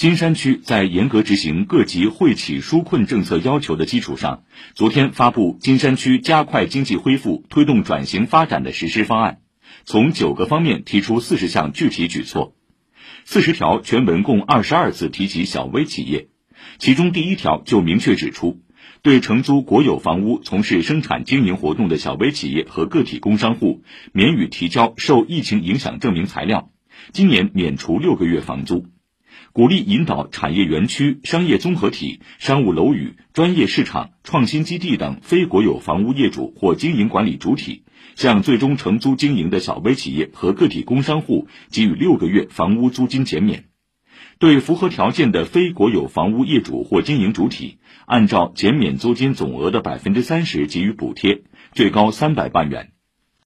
金山区在严格执行各级惠企纾困政策要求的基础上，昨天发布《金山区加快经济恢复、推动转型发展的实施方案》，从九个方面提出四十项具体举措。四十条全文共二十二次提及小微企业，其中第一条就明确指出，对承租国有房屋从事生产经营活动的小微企业和个体工商户，免予提交受疫情影响证明材料，今年免除六个月房租。鼓励引导产业园区、商业综合体、商务楼宇、专业市场、创新基地等非国有房屋业主或经营管理主体，向最终承租经营的小微企业和个体工商户给予六个月房屋租金减免。对符合条件的非国有房屋业主或经营主体，按照减免租金总额的百分之三十给予补贴，最高三百万元。